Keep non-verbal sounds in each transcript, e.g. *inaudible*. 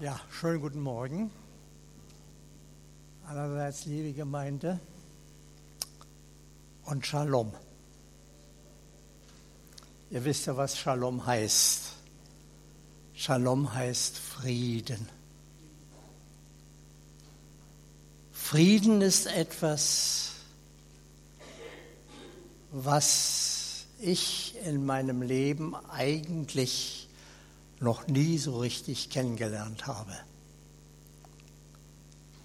Ja, schönen guten Morgen. Allerseits liebe Gemeinde und Shalom. Ihr wisst ja, was Shalom heißt. Shalom heißt Frieden. Frieden ist etwas, was ich in meinem Leben eigentlich noch nie so richtig kennengelernt habe.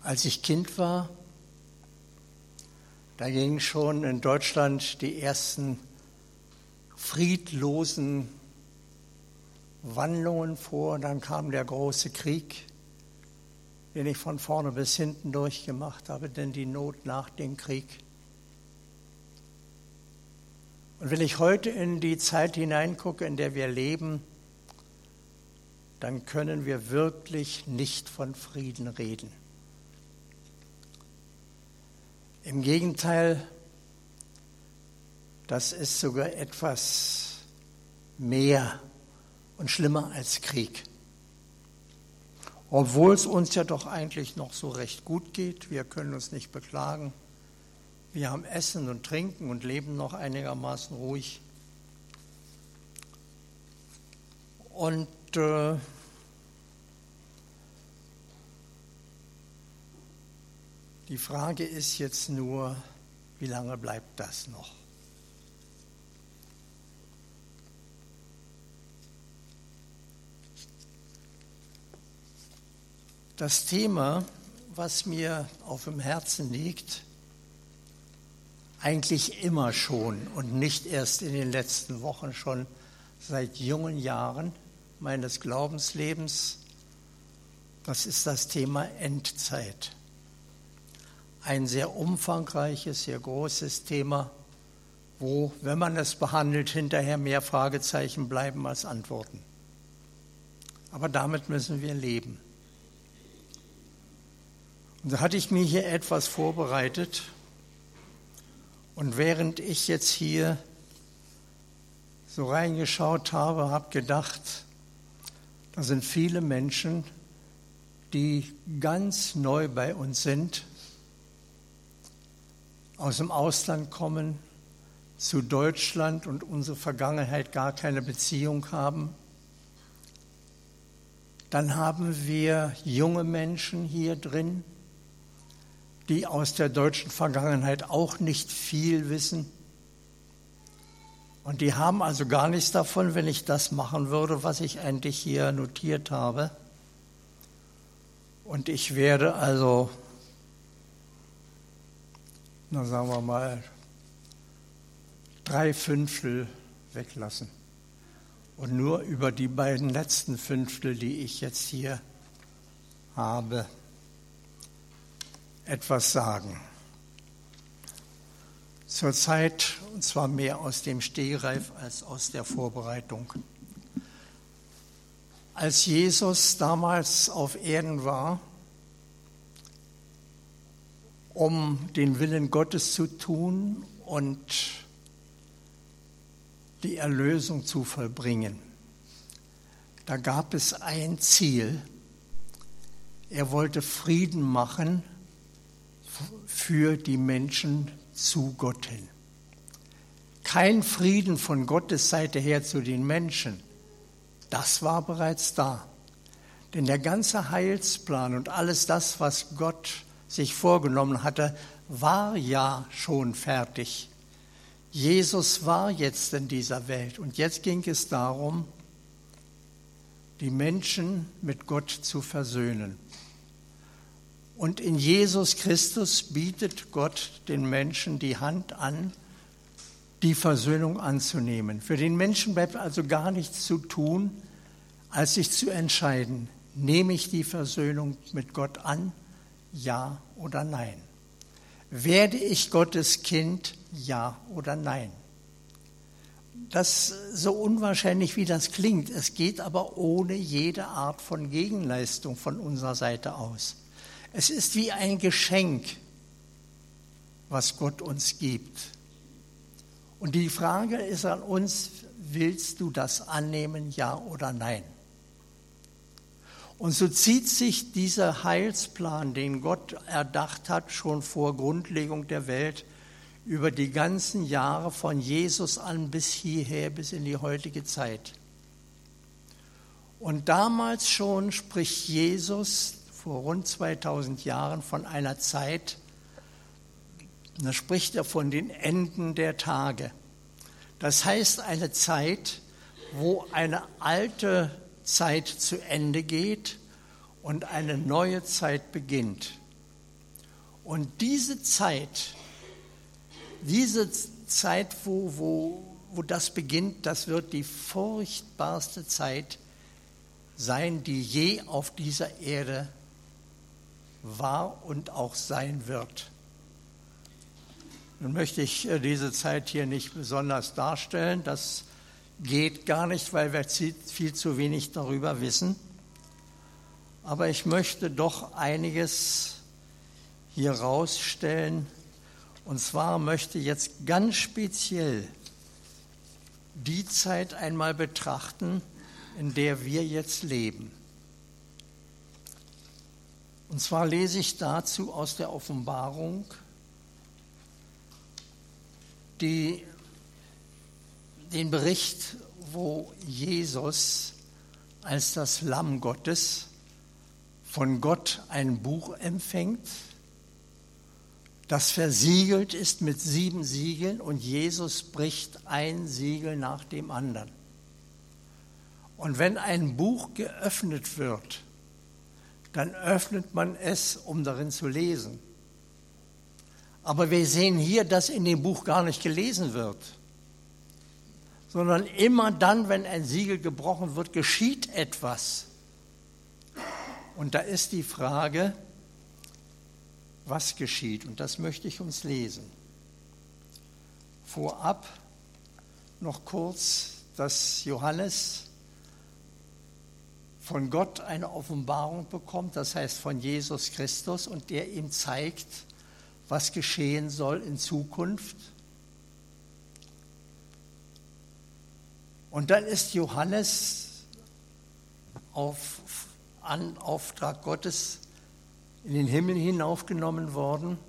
Als ich Kind war, da gingen schon in Deutschland die ersten friedlosen Wandlungen vor. Dann kam der große Krieg, den ich von vorne bis hinten durchgemacht habe, denn die Not nach dem Krieg. Und wenn ich heute in die Zeit hineingucke, in der wir leben, dann können wir wirklich nicht von Frieden reden. Im Gegenteil, das ist sogar etwas mehr und schlimmer als Krieg. Obwohl es uns ja doch eigentlich noch so recht gut geht, wir können uns nicht beklagen. Wir haben Essen und Trinken und leben noch einigermaßen ruhig. Und äh, die Frage ist jetzt nur, wie lange bleibt das noch? Das Thema, was mir auf dem Herzen liegt, eigentlich immer schon und nicht erst in den letzten Wochen, schon seit jungen Jahren meines Glaubenslebens. Das ist das Thema Endzeit. Ein sehr umfangreiches, sehr großes Thema, wo, wenn man es behandelt, hinterher mehr Fragezeichen bleiben als Antworten. Aber damit müssen wir leben. Und da hatte ich mir hier etwas vorbereitet. Und während ich jetzt hier so reingeschaut habe, habe gedacht, da sind viele Menschen, die ganz neu bei uns sind, aus dem Ausland kommen, zu Deutschland und unsere Vergangenheit gar keine Beziehung haben. Dann haben wir junge Menschen hier drin, die aus der deutschen Vergangenheit auch nicht viel wissen. Und die haben also gar nichts davon, wenn ich das machen würde, was ich eigentlich hier notiert habe. Und ich werde also, na sagen wir mal, drei Fünftel weglassen. Und nur über die beiden letzten Fünftel, die ich jetzt hier habe, etwas sagen zurzeit, und zwar mehr aus dem Stehreif als aus der Vorbereitung. Als Jesus damals auf Erden war, um den Willen Gottes zu tun und die Erlösung zu vollbringen, da gab es ein Ziel. Er wollte Frieden machen für die Menschen zu Gott hin. Kein Frieden von Gottes Seite her zu den Menschen, das war bereits da. Denn der ganze Heilsplan und alles das, was Gott sich vorgenommen hatte, war ja schon fertig. Jesus war jetzt in dieser Welt und jetzt ging es darum, die Menschen mit Gott zu versöhnen. Und in Jesus Christus bietet Gott den Menschen die Hand an, die Versöhnung anzunehmen. Für den Menschen bleibt also gar nichts zu tun, als sich zu entscheiden, nehme ich die Versöhnung mit Gott an, ja oder nein. Werde ich Gottes Kind, ja oder nein. Das so unwahrscheinlich wie das klingt, es geht aber ohne jede Art von Gegenleistung von unserer Seite aus. Es ist wie ein Geschenk, was Gott uns gibt. Und die Frage ist an uns, willst du das annehmen, ja oder nein? Und so zieht sich dieser Heilsplan, den Gott erdacht hat, schon vor Grundlegung der Welt, über die ganzen Jahre von Jesus an bis hierher, bis in die heutige Zeit. Und damals schon spricht Jesus vor rund 2000 Jahren von einer Zeit, da spricht er von den Enden der Tage. Das heißt eine Zeit, wo eine alte Zeit zu Ende geht und eine neue Zeit beginnt. Und diese Zeit, diese Zeit, wo, wo, wo das beginnt, das wird die furchtbarste Zeit sein, die je auf dieser Erde war und auch sein wird. Nun möchte ich äh, diese Zeit hier nicht besonders darstellen. Das geht gar nicht, weil wir viel zu wenig darüber wissen. Aber ich möchte doch einiges hier rausstellen. Und zwar möchte ich jetzt ganz speziell die Zeit einmal betrachten, in der wir jetzt leben. Und zwar lese ich dazu aus der Offenbarung die, den Bericht, wo Jesus als das Lamm Gottes von Gott ein Buch empfängt, das versiegelt ist mit sieben Siegeln und Jesus bricht ein Siegel nach dem anderen. Und wenn ein Buch geöffnet wird, dann öffnet man es, um darin zu lesen. Aber wir sehen hier, dass in dem Buch gar nicht gelesen wird, sondern immer dann, wenn ein Siegel gebrochen wird, geschieht etwas. Und da ist die Frage, was geschieht? Und das möchte ich uns lesen. Vorab noch kurz, dass Johannes von Gott eine Offenbarung bekommt, das heißt von Jesus Christus, und der ihm zeigt, was geschehen soll in Zukunft. Und dann ist Johannes auf an Auftrag Gottes in den Himmel hinaufgenommen worden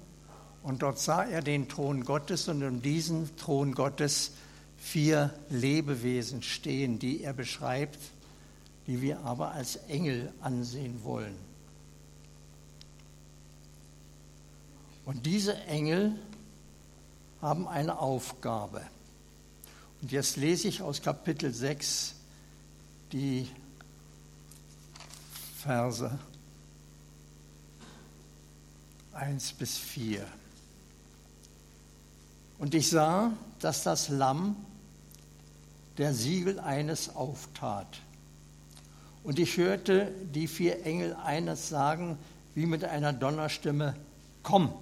und dort sah er den Thron Gottes und um diesen Thron Gottes vier Lebewesen stehen, die er beschreibt, die wir aber als Engel ansehen wollen. Und diese Engel haben eine Aufgabe. Und jetzt lese ich aus Kapitel 6 die Verse 1 bis 4. Und ich sah, dass das Lamm der Siegel eines auftat. Und ich hörte die vier Engel eines sagen, wie mit einer Donnerstimme, komm.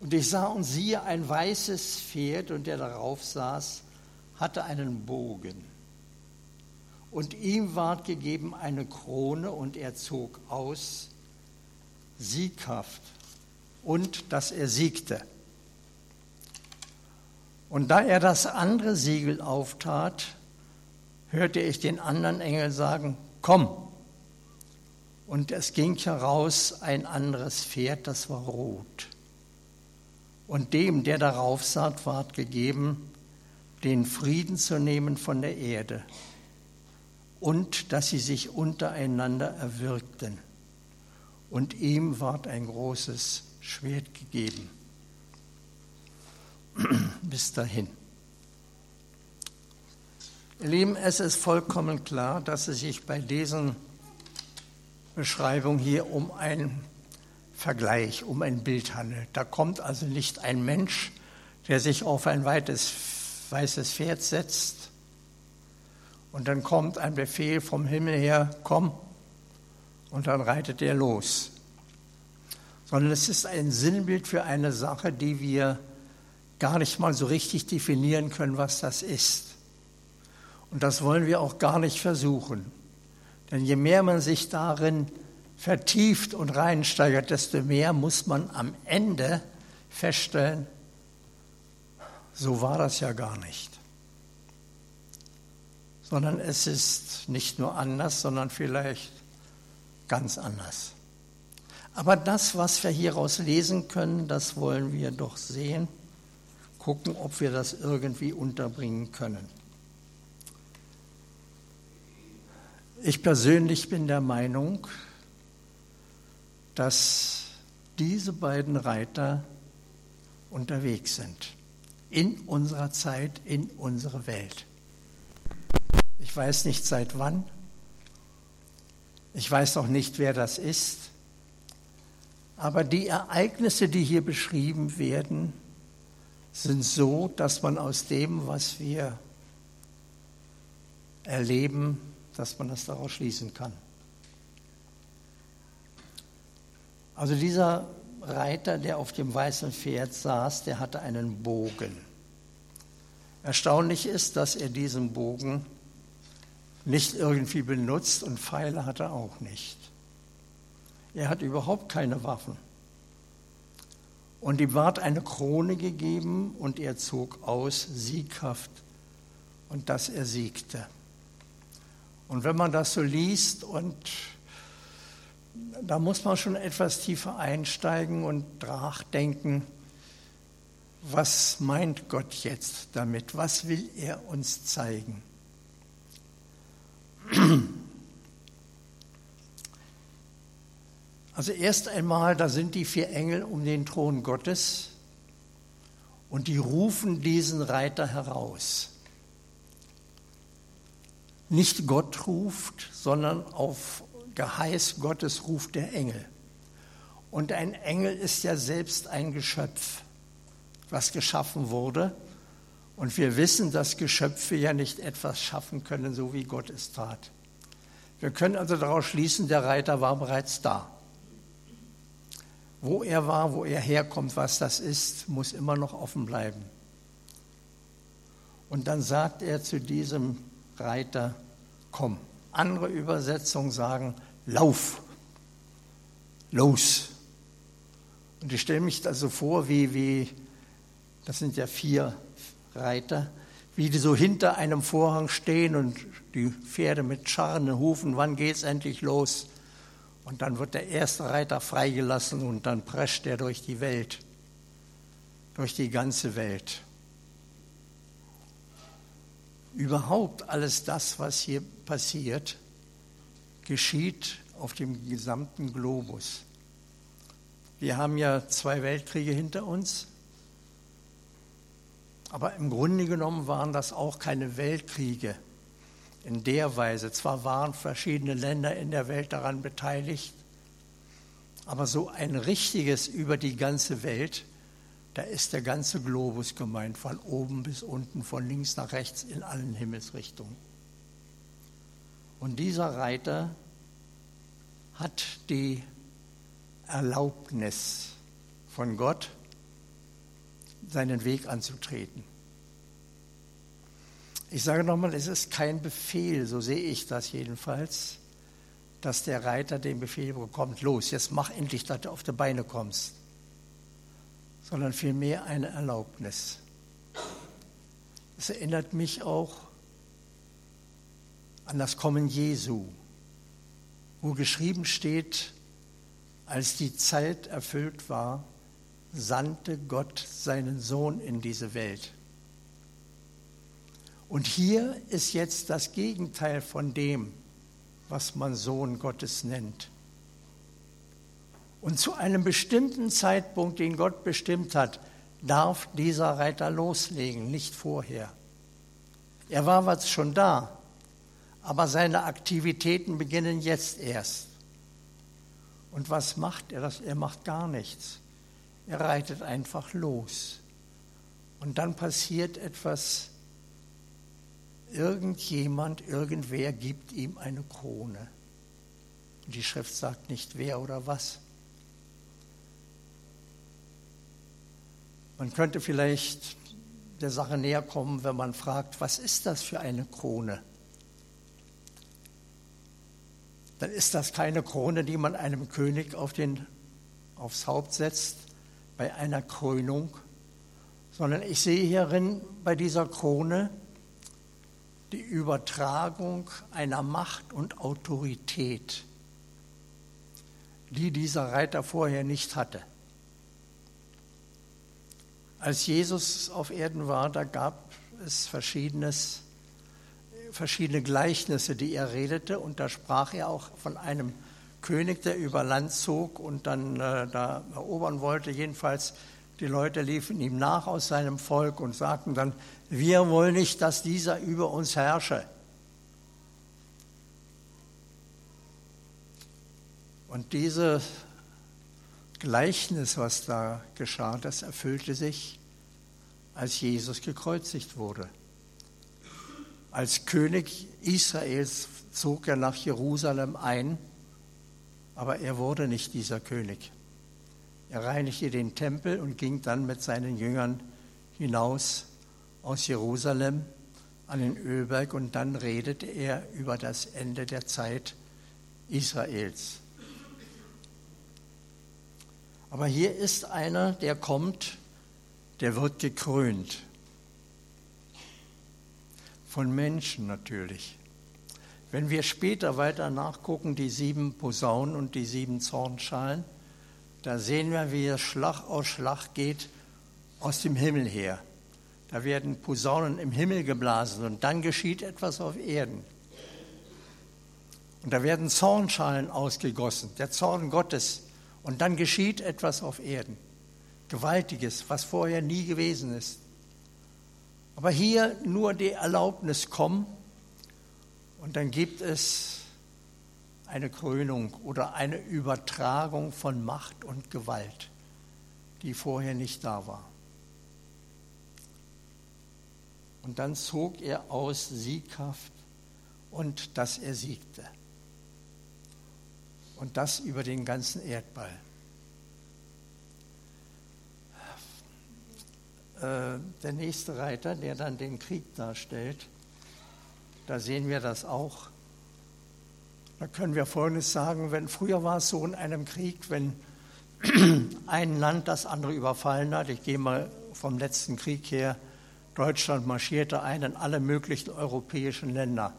Und ich sah und siehe ein weißes Pferd, und der darauf saß, hatte einen Bogen. Und ihm ward gegeben eine Krone, und er zog aus, sieghaft, und dass er siegte. Und da er das andere Siegel auftat, hörte ich den anderen Engel sagen, komm. Und es ging heraus ein anderes Pferd, das war rot. Und dem, der darauf saß, ward gegeben, den Frieden zu nehmen von der Erde und dass sie sich untereinander erwirkten. Und ihm ward ein großes Schwert gegeben. *clears throat* Bis dahin. Ihr Lieben, es ist vollkommen klar, dass es sich bei diesen Beschreibungen hier um ein Vergleich, um ein Bild handelt. Da kommt also nicht ein Mensch, der sich auf ein weites, weißes Pferd setzt und dann kommt ein Befehl vom Himmel her, komm, und dann reitet er los. Sondern es ist ein Sinnbild für eine Sache, die wir gar nicht mal so richtig definieren können, was das ist. Und das wollen wir auch gar nicht versuchen. Denn je mehr man sich darin vertieft und reinsteigert, desto mehr muss man am Ende feststellen, so war das ja gar nicht. sondern es ist nicht nur anders, sondern vielleicht ganz anders. Aber das, was wir hieraus lesen können, das wollen wir doch sehen, gucken, ob wir das irgendwie unterbringen können. Ich persönlich bin der Meinung, dass diese beiden Reiter unterwegs sind in unserer Zeit, in unserer Welt. Ich weiß nicht seit wann, ich weiß auch nicht, wer das ist, aber die Ereignisse, die hier beschrieben werden, sind so, dass man aus dem, was wir erleben, dass man das daraus schließen kann. Also dieser Reiter, der auf dem weißen Pferd saß, der hatte einen Bogen. Erstaunlich ist, dass er diesen Bogen nicht irgendwie benutzt und Pfeile hat er auch nicht. Er hat überhaupt keine Waffen. Und ihm ward eine Krone gegeben und er zog aus sieghaft und dass er siegte. Und wenn man das so liest und da muss man schon etwas tiefer einsteigen und nachdenken, was meint Gott jetzt damit? Was will er uns zeigen? *clears throat* Also erst einmal, da sind die vier Engel um den Thron Gottes und die rufen diesen Reiter heraus. Nicht Gott ruft, sondern auf Geheiß Gottes ruft der Engel. Und ein Engel ist ja selbst ein Geschöpf, was geschaffen wurde. Und wir wissen, dass Geschöpfe ja nicht etwas schaffen können, so wie Gott es tat. Wir können also daraus schließen, der Reiter war bereits da. Wo er war, wo er herkommt, was das ist, muss immer noch offen bleiben. Und dann sagt er zu diesem Reiter, komm. Andere Übersetzungen sagen, lauf, los. Und ich stelle mich da so vor, wie, wie, das sind ja vier Reiter, wie die so hinter einem Vorhang stehen und die Pferde mit scharrenden Hufen, wann geht's endlich los? Und dann wird der erste Reiter freigelassen und dann prescht er durch die Welt, durch die ganze Welt. Überhaupt alles das, was hier passiert, geschieht auf dem gesamten Globus. Wir haben ja zwei Weltkriege hinter uns, aber im Grunde genommen waren das auch keine Weltkriege in der Weise. Zwar waren verschiedene Länder in der Welt daran beteiligt, aber so ein richtiges über die ganze Welt da ist der ganze Globus gemeint, von oben bis unten, von links nach rechts in allen Himmelsrichtungen. Und dieser Reiter hat die Erlaubnis von Gott, seinen Weg anzutreten. Ich sage nochmal, es ist kein Befehl, so sehe ich das jedenfalls, dass der Reiter den Befehl bekommt, los, jetzt mach endlich, dass du auf die Beine kommst sondern vielmehr eine Erlaubnis. Es erinnert mich auch an das Kommen Jesu, wo geschrieben steht, als die Zeit erfüllt war, sandte Gott seinen Sohn in diese Welt. Und hier ist jetzt das Gegenteil von dem, was man Sohn Gottes nennt. Und zu einem bestimmten Zeitpunkt, den Gott bestimmt hat, darf dieser Reiter loslegen, nicht vorher. Er war was schon da, aber seine Aktivitäten beginnen jetzt erst. Und was macht er? Er macht gar nichts. Er reitet einfach los. Und dann passiert etwas. Irgendjemand, irgendwer gibt ihm eine Krone. Und die Schrift sagt nicht wer oder was. Man könnte vielleicht der Sache näher kommen, wenn man fragt, was ist das für eine Krone? Dann ist das keine Krone, die man einem König auf den, aufs Haupt setzt bei einer Krönung, sondern ich sehe hierin bei dieser Krone die Übertragung einer Macht und Autorität, die dieser Reiter vorher nicht hatte. Als Jesus auf Erden war, da gab es verschiedenes, verschiedene Gleichnisse, die er redete, und da sprach er auch von einem König, der über Land zog und dann äh, da erobern wollte. Jedenfalls, die Leute liefen ihm nach aus seinem Volk und sagten dann, wir wollen nicht, dass dieser über uns herrsche. Und dieses Gleichnis, was da geschah, das erfüllte sich, als Jesus gekreuzigt wurde. Als König Israels zog er nach Jerusalem ein, aber er wurde nicht dieser König. Er reinigte den Tempel und ging dann mit seinen Jüngern hinaus aus Jerusalem an den Ölberg und dann redete er über das Ende der Zeit Israels. Aber hier ist einer, der kommt, der wird gekrönt. Von Menschen natürlich. Wenn wir später weiter nachgucken, die sieben Posaunen und die sieben Zornschalen, da sehen wir, wie es Schlag aus Schlag geht aus dem Himmel her. Da werden Posaunen im Himmel geblasen und dann geschieht etwas auf Erden. Und da werden Zornschalen ausgegossen, der Zorn Gottes. Und dann geschieht etwas auf Erden. Gewaltiges, was vorher nie gewesen ist. Aber hier nur die Erlaubnis kommen und dann gibt es eine Krönung oder eine Übertragung von Macht und Gewalt, die vorher nicht da war. Und dann zog er aus sieghaft und dass er siegte. Und das über den ganzen Erdball. Der nächste Reiter, der dann den Krieg darstellt, da sehen wir das auch. Da können wir Folgendes sagen, wenn früher war es so in einem Krieg, wenn *clears throat* ein Land das andere überfallen hat, ich gehe mal vom letzten Krieg her, Deutschland marschierte ein in alle möglichen europäischen Länder.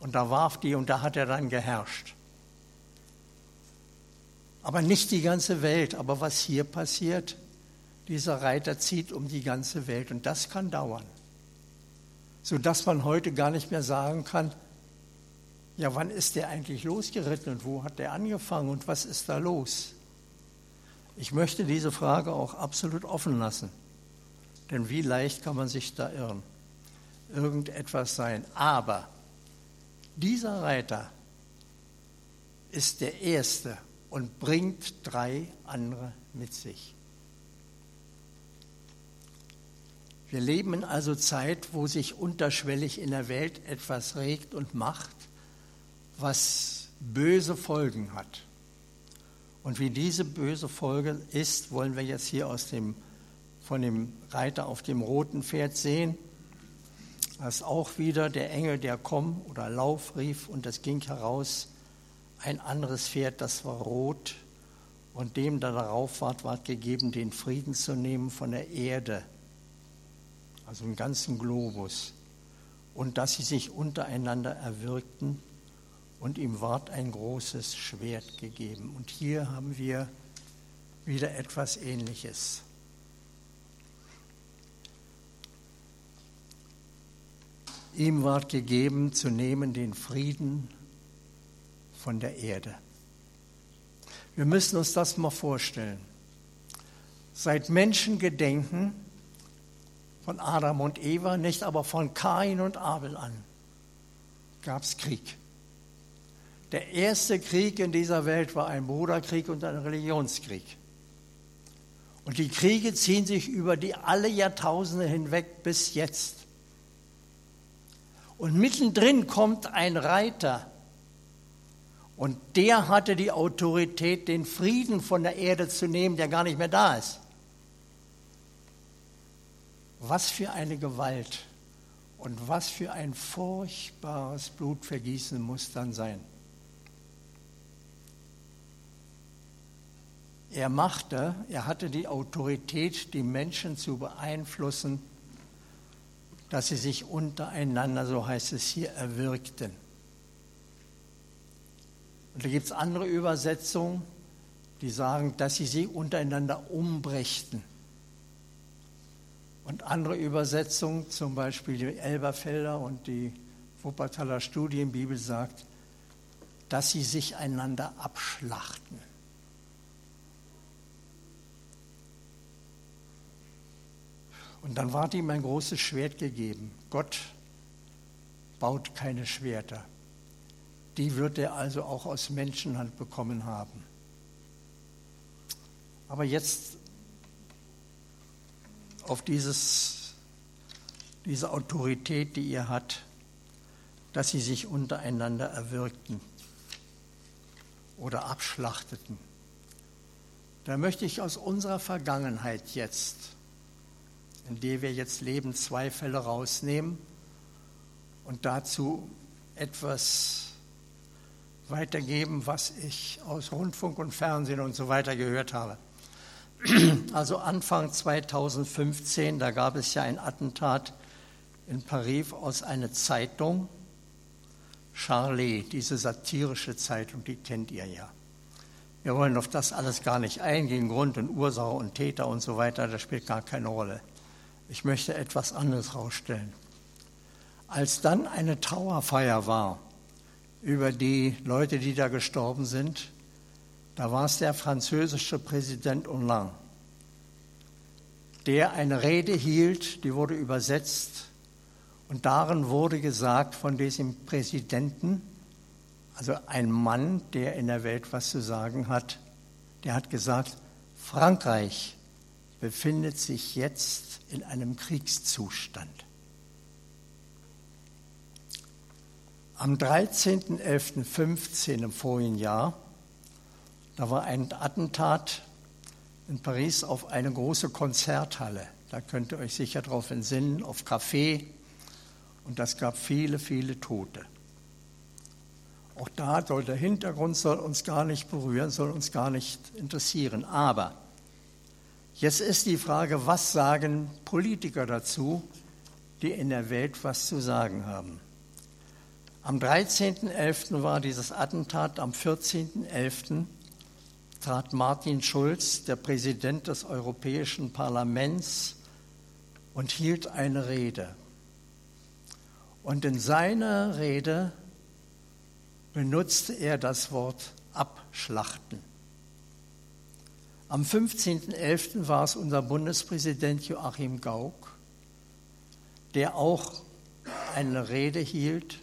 Und da warf die und da hat er dann geherrscht. Aber nicht die ganze Welt. Aber was hier passiert, dieser Reiter zieht um die ganze Welt und das kann dauern. Sodass man heute gar nicht mehr sagen kann, ja, wann ist der eigentlich losgeritten und wo hat der angefangen und was ist da los? Ich möchte diese Frage auch absolut offen lassen. Denn wie leicht kann man sich da irren? Irgendetwas sein. Aber dieser Reiter ist der Erste und bringt drei andere mit sich. Wir leben in also Zeit, wo sich unterschwellig in der Welt etwas regt und macht, was böse Folgen hat. Und wie diese böse Folge ist, wollen wir jetzt hier aus dem von dem Reiter auf dem roten Pferd sehen. Ist auch wieder der Engel, der komm oder lauf rief und es ging heraus ein anderes Pferd, das war rot und dem, der darauf war, ward gegeben, den Frieden zu nehmen von der Erde, also im ganzen Globus, und dass sie sich untereinander erwirkten und ihm ward ein großes Schwert gegeben. Und hier haben wir wieder etwas Ähnliches. Ihm ward gegeben zu nehmen den Frieden von der Erde. Wir müssen uns das mal vorstellen. Seit Menschengedenken von Adam und Eva, nicht aber von Kain und Abel an, gab es Krieg. Der erste Krieg in dieser Welt war ein Bruderkrieg und ein Religionskrieg. Und die Kriege ziehen sich über die alle Jahrtausende hinweg bis jetzt. Und mittendrin kommt ein Reiter. Und der hatte die Autorität, den Frieden von der Erde zu nehmen, der gar nicht mehr da ist. Was für eine Gewalt und was für ein furchtbares Blutvergießen muss dann sein. Er machte, er hatte die Autorität, die Menschen zu beeinflussen, dass sie sich untereinander, so heißt es hier, erwirkten. Und da gibt es andere Übersetzungen, die sagen, dass sie sich untereinander umbrächten. Und andere Übersetzungen, zum Beispiel die Elberfelder und die Wuppertaler Studienbibel sagt, dass sie sich einander abschlachten. Und dann ward ihm ein großes Schwert gegeben. Gott baut keine Schwerter. Die wird er also auch aus Menschenhand bekommen haben. Aber jetzt auf dieses, diese Autorität, die ihr hat, dass sie sich untereinander erwirkten oder abschlachteten. Da möchte ich aus unserer Vergangenheit jetzt, in der wir jetzt leben, zwei Fälle rausnehmen und dazu etwas weitergeben, was ich aus Rundfunk und Fernsehen und so weiter gehört habe. Also Anfang 2015, da gab es ja ein Attentat in Paris aus einer Zeitung, Charlie, diese satirische Zeitung, die kennt ihr ja. Wir wollen auf das alles gar nicht eingehen, Grund und Ursache und Täter und so weiter, das spielt gar keine Rolle. Ich möchte etwas anderes herausstellen. Als dann eine Trauerfeier war über die Leute, die da gestorben sind, da war es der französische Präsident Hollande, der eine Rede hielt, die wurde übersetzt und darin wurde gesagt von diesem Präsidenten, also ein Mann, der in der Welt was zu sagen hat, der hat gesagt, Frankreich befindet sich jetzt in einem Kriegszustand. Am 13.11.15 im vorigen Jahr, da war ein Attentat in Paris auf eine große Konzerthalle. Da könnt ihr euch sicher darauf entsinnen, auf Café. Und das gab viele, viele Tote. Auch da soll der Hintergrund soll uns gar nicht berühren, soll uns gar nicht interessieren. Aber jetzt ist die Frage, was sagen Politiker dazu, die in der Welt was zu sagen haben? Am 13.11. war dieses Attentat, am 14.11. trat Martin Schulz, der Präsident des Europäischen Parlaments, und hielt eine Rede. Und in seiner Rede benutzte er das Wort abschlachten. Am 15.11. war es unser Bundespräsident Joachim Gauck, der auch eine Rede hielt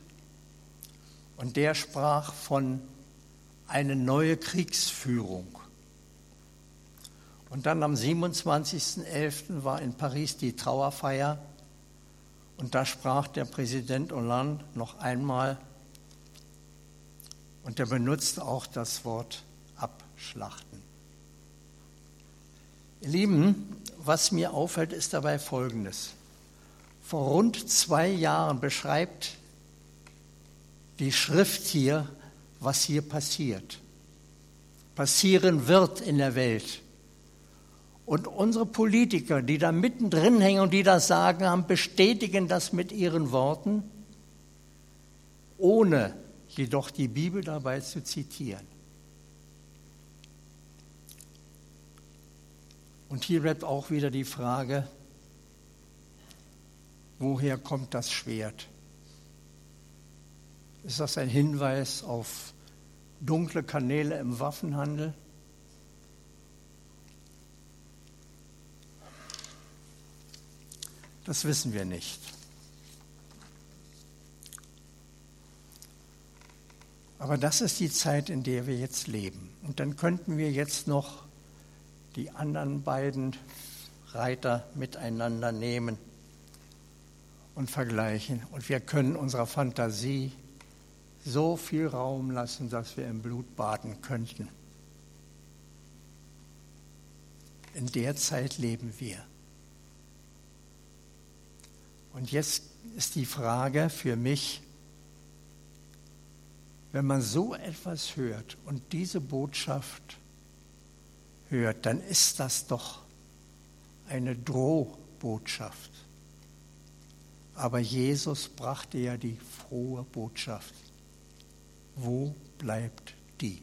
und der sprach von einer neuen Kriegsführung. Und dann am 27.11. war in Paris die Trauerfeier und da sprach der Präsident Hollande noch einmal und er benutzte auch das Wort abschlachten. Ihr Lieben, was mir auffällt, ist dabei Folgendes. Vor rund zwei Jahren beschreibt die Schrift hier, was hier passiert, passieren wird in der Welt. Und unsere Politiker, die da mittendrin hängen und die das sagen haben, bestätigen das mit ihren Worten, ohne jedoch die Bibel dabei zu zitieren. Und hier bleibt auch wieder die Frage, woher kommt das Schwert? Ist das ein Hinweis auf dunkle Kanäle im Waffenhandel? Das wissen wir nicht. Aber das ist die Zeit, in der wir jetzt leben. Und dann könnten wir jetzt noch die anderen beiden Reiter miteinander nehmen und vergleichen. Und wir können unserer Fantasie so viel Raum lassen, dass wir im Blut baden könnten. In der Zeit leben wir. Und jetzt ist die Frage für mich, wenn man so etwas hört und diese Botschaft hört, dann ist das doch eine Drohbotschaft. Aber Jesus brachte ja die frohe Botschaft. Wo bleibt die?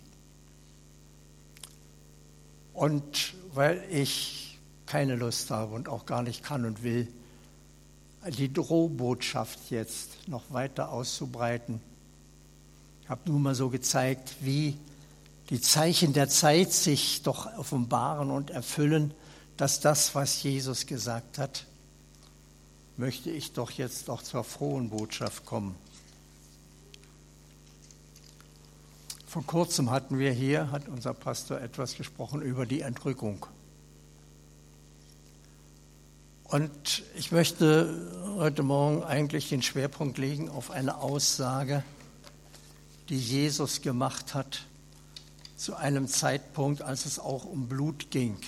Und weil ich keine Lust habe und auch gar nicht kann und will, die Drohbotschaft jetzt noch weiter auszubreiten, ich habe nur mal so gezeigt, wie die Zeichen der Zeit sich doch offenbaren und erfüllen, dass das, was Jesus gesagt hat, möchte ich doch jetzt auch zur frohen Botschaft kommen. Vor kurzem hatten wir hier, hat unser Pastor etwas gesprochen über die Entrückung. Und ich möchte heute Morgen eigentlich den Schwerpunkt legen auf eine Aussage, die Jesus gemacht hat zu einem Zeitpunkt, als es auch um Blut ging,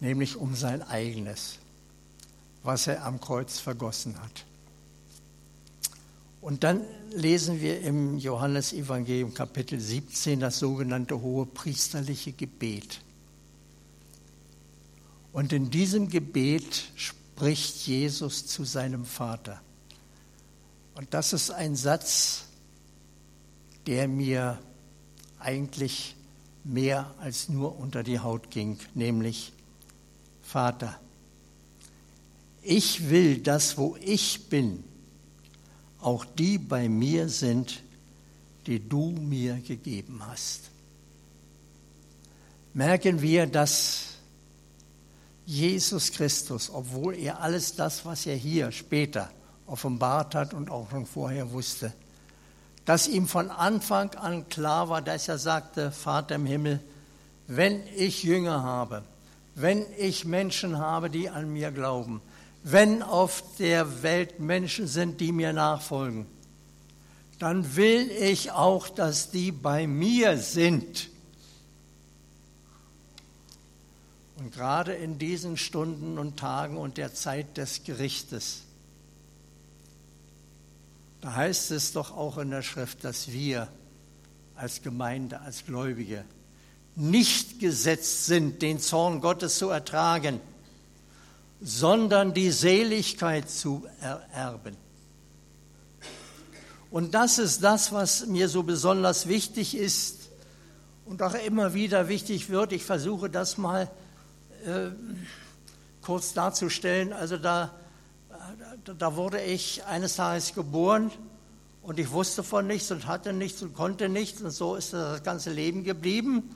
nämlich um sein eigenes, was er am Kreuz vergossen hat. Und dann lesen wir im Johannesevangelium Kapitel 17 das sogenannte hohe priesterliche Gebet. Und in diesem Gebet spricht Jesus zu seinem Vater. Und das ist ein Satz, der mir eigentlich mehr als nur unter die Haut ging, nämlich Vater, ich will, dass wo ich bin, auch die bei mir sind, die du mir gegeben hast. Merken wir, dass Jesus Christus, obwohl er alles das, was er hier später offenbart hat und auch schon vorher wusste, dass ihm von Anfang an klar war, dass er sagte, Vater im Himmel, wenn ich Jünger habe, wenn ich Menschen habe, die an mir glauben, wenn auf der Welt Menschen sind, die mir nachfolgen, dann will ich auch, dass die bei mir sind. Und gerade in diesen Stunden und Tagen und der Zeit des Gerichtes, da heißt es doch auch in der Schrift, dass wir als Gemeinde, als Gläubige nicht gesetzt sind, den Zorn Gottes zu ertragen sondern die Seligkeit zu ererben. Und das ist das, was mir so besonders wichtig ist und auch immer wieder wichtig wird. Ich versuche das mal äh, kurz darzustellen. Also da, da wurde ich eines Tages geboren und ich wusste von nichts und hatte nichts und konnte nichts und so ist das ganze Leben geblieben.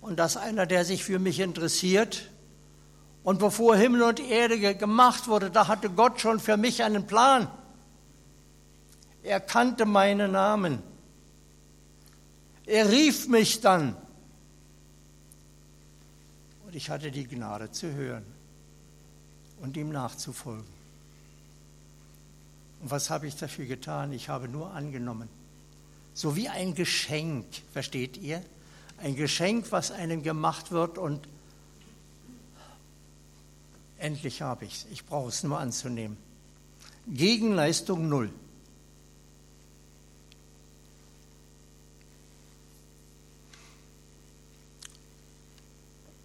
Und dass einer, der sich für mich interessiert, und bevor Himmel und Erde gemacht wurde, da hatte Gott schon für mich einen Plan. Er kannte meinen Namen. Er rief mich dann. Und ich hatte die Gnade zu hören und ihm nachzufolgen. Und was habe ich dafür getan? Ich habe nur angenommen. So wie ein Geschenk, versteht ihr? Ein Geschenk, was einem gemacht wird und Endlich habe ich es. Ich brauche es nur anzunehmen. Gegenleistung null.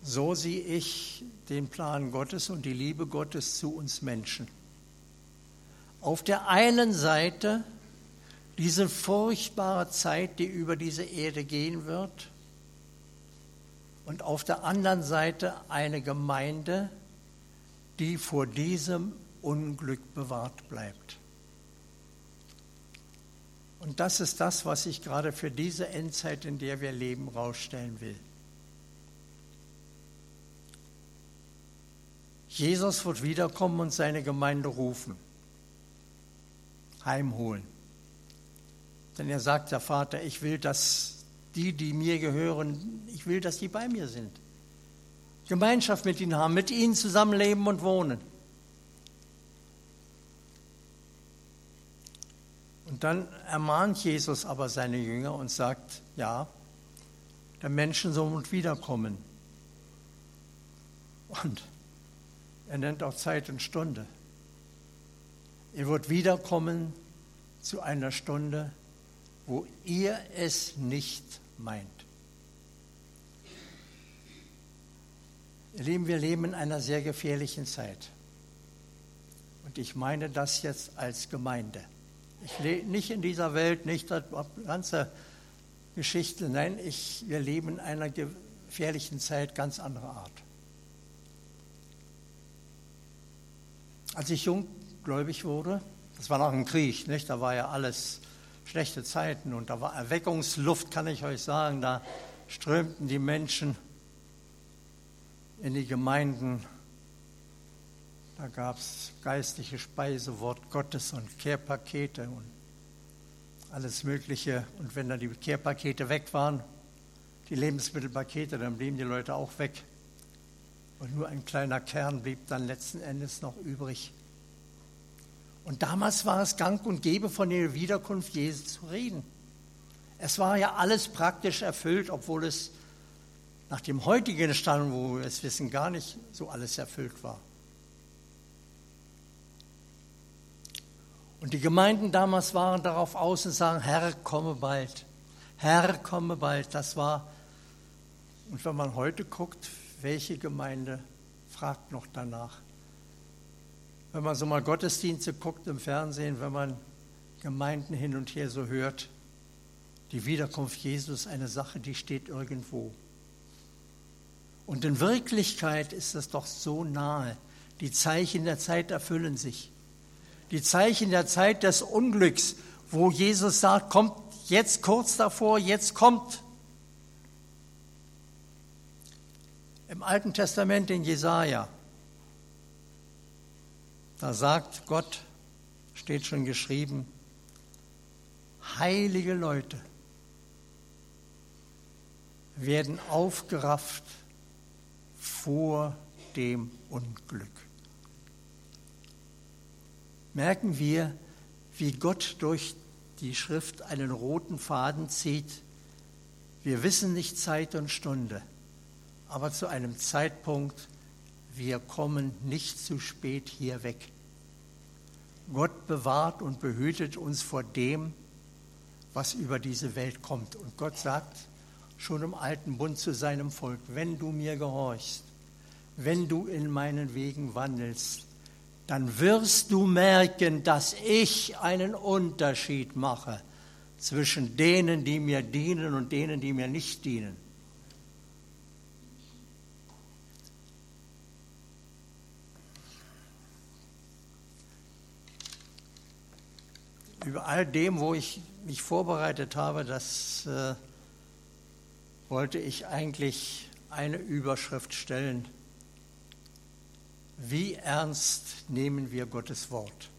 So sehe ich den Plan Gottes und die Liebe Gottes zu uns Menschen. Auf der einen Seite diese furchtbare Zeit, die über diese Erde gehen wird, und auf der anderen Seite eine Gemeinde, die vor diesem Unglück bewahrt bleibt. Und das ist das, was ich gerade für diese Endzeit, in der wir leben, rausstellen will. Jesus wird wiederkommen und seine Gemeinde rufen, heimholen. Denn er sagt, der Vater, ich will, dass die, die mir gehören, ich will, dass die bei mir sind. Gemeinschaft mit ihnen haben, mit ihnen zusammenleben und wohnen. Und dann ermahnt Jesus aber seine Jünger und sagt, ja, der Menschensohn wird wiederkommen. Und er nennt auch Zeit und Stunde. Er wird wiederkommen zu einer Stunde, wo ihr es nicht meint. Ihr Lieben, wir leben in einer sehr gefährlichen Zeit. Und ich meine das jetzt als Gemeinde. Ich lebe nicht in dieser Welt, nicht das ganze Geschichte. Nein, ich, wir leben in einer gefährlichen Zeit ganz anderer Art. Als ich junggläubig wurde, das war nach dem Krieg, nicht? da war ja alles schlechte Zeiten und da war Erweckungsluft, kann ich euch sagen, da strömten die Menschen in die Gemeinden. Da gab es geistliche Speise, Wort Gottes und Kehrpakete und alles Mögliche. Und wenn dann die Kehrpakete weg waren, die Lebensmittelpakete, dann blieben die Leute auch weg. Und nur ein kleiner Kern blieb dann letzten Endes noch übrig. Und damals war es gang und gäbe, von der Wiederkunft Jesu zu reden. Es war ja alles praktisch erfüllt, obwohl es nach dem heutigen Stand, wo wir es wissen, gar nicht so alles erfüllt war. Und die Gemeinden damals waren darauf aus und sagen, Herr, komme bald. Herr, komme bald. Das war, und wenn man heute guckt, welche Gemeinde fragt noch danach? Wenn man so mal Gottesdienste guckt im Fernsehen, wenn man Gemeinden hin und her so hört, die Wiederkunft Jesus ist eine Sache, die steht irgendwo. Und in Wirklichkeit ist es doch so nahe. Die Zeichen der Zeit erfüllen sich die Zeichen der Zeit des Unglücks, wo Jesus sagt, kommt jetzt kurz davor, jetzt kommt. Im Alten Testament in Jesaja, da sagt Gott, steht schon geschrieben, heilige Leute werden aufgerafft vor dem Unglück merken wir, wie Gott durch die Schrift einen roten Faden zieht. Wir wissen nicht Zeit und Stunde, aber zu einem Zeitpunkt, wir kommen nicht zu spät hier weg. Gott bewahrt und behütet uns vor dem, was über diese Welt kommt. Und Gott sagt schon im alten Bund zu seinem Volk, wenn du mir gehorchst, wenn du in meinen Wegen wandelst, dann wirst du merken, dass ich einen Unterschied mache zwischen denen, die mir dienen und denen, die mir nicht dienen. Über all dem, wo ich mich vorbereitet habe, das äh, wollte ich eigentlich eine Überschrift stellen wie ernst nehmen wir Gottes Wort?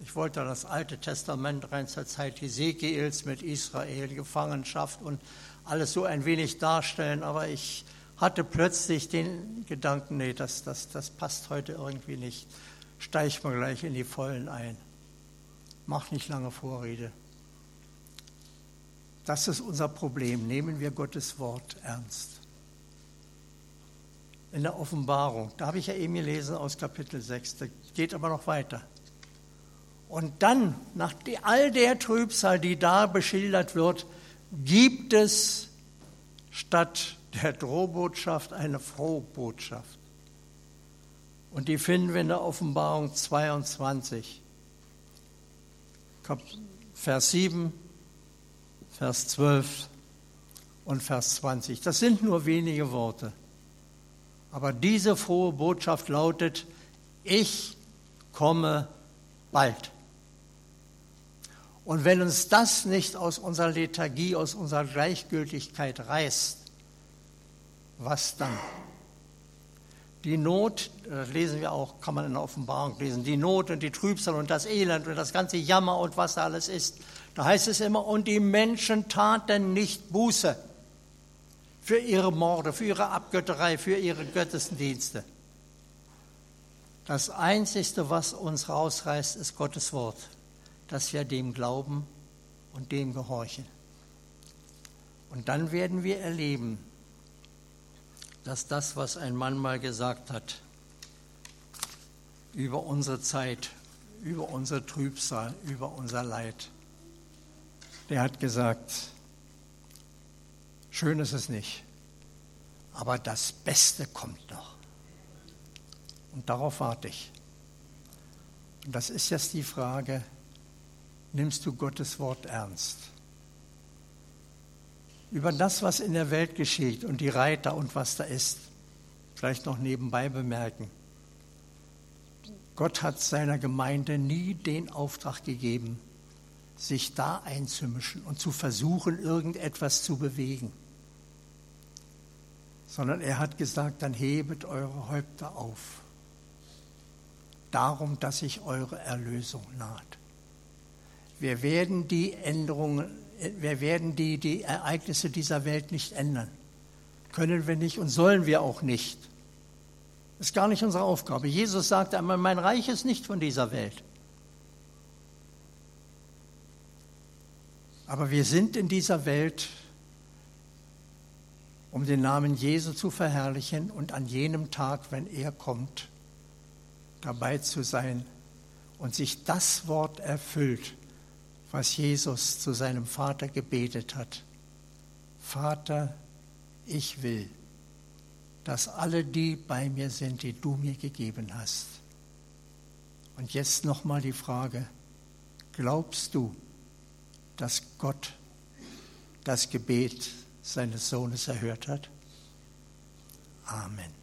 Ich wollte das Alte Testament rein zur Zeit Hesekiels mit Israel, Gefangenschaft und alles so ein wenig darstellen, aber ich hatte plötzlich den Gedanken, nee, das, das, das passt heute irgendwie nicht. Steig mal gleich in die Vollen ein. Mach nicht lange Vorrede. Das ist unser Problem. Nehmen wir Gottes Wort ernst in der Offenbarung. Da habe ich ja eben gelesen aus Kapitel 6. Da geht aber noch weiter. Und dann, nach all der Trübsal, die da beschildert wird, gibt es statt der Drohbotschaft eine Frohbotschaft. Und die finden wir in der Offenbarung 22, Vers 7, Vers 12 und Vers 20. Das sind nur wenige Worte. Aber diese frohe Botschaft lautet, ich komme bald. Und wenn uns das nicht aus unserer Lethargie, aus unserer Gleichgültigkeit reißt, was dann? Die Not, das lesen wir auch, kann man in der Offenbarung lesen, die Not und die Trübsal und das Elend und das ganze Jammer und was da alles ist. Da heißt es immer, und die Menschen taten nicht Buße für ihre Morde, für ihre Abgötterei, für ihre Gottesdienste. Das Einzige, was uns rausreißt, ist Gottes Wort, dass wir dem glauben und dem gehorchen. Und dann werden wir erleben, dass das, was ein Mann mal gesagt hat, über unsere Zeit, über unsere Trübsal, über unser Leid, der hat gesagt, Schön ist es nicht. Aber das Beste kommt noch. Und darauf warte ich. Und das ist jetzt die Frage, nimmst du Gottes Wort ernst? Über das, was in der Welt geschieht und die Reiter und was da ist, vielleicht noch nebenbei bemerken. Gott hat seiner Gemeinde nie den Auftrag gegeben, sich da einzumischen und zu versuchen, irgendetwas zu bewegen, sondern er hat gesagt, dann hebet eure Häupter auf. Darum, dass sich eure Erlösung naht. Wir werden die Änderungen, wir werden die, die Ereignisse dieser Welt nicht ändern. Können wir nicht und sollen wir auch nicht. Das ist gar nicht unsere Aufgabe. Jesus sagte einmal, mein Reich ist nicht von dieser Welt. Aber wir sind in dieser Welt, um den Namen Jesu zu verherrlichen und an jenem Tag, wenn er kommt, dabei zu sein und sich das Wort erfüllt, was Jesus zu seinem Vater gebetet hat. Vater, ich will, dass alle die bei mir sind, die du mir gegeben hast. Und jetzt nochmal die Frage, glaubst du, dass Gott das Gebet seines Sohnes erhört hat? Amen.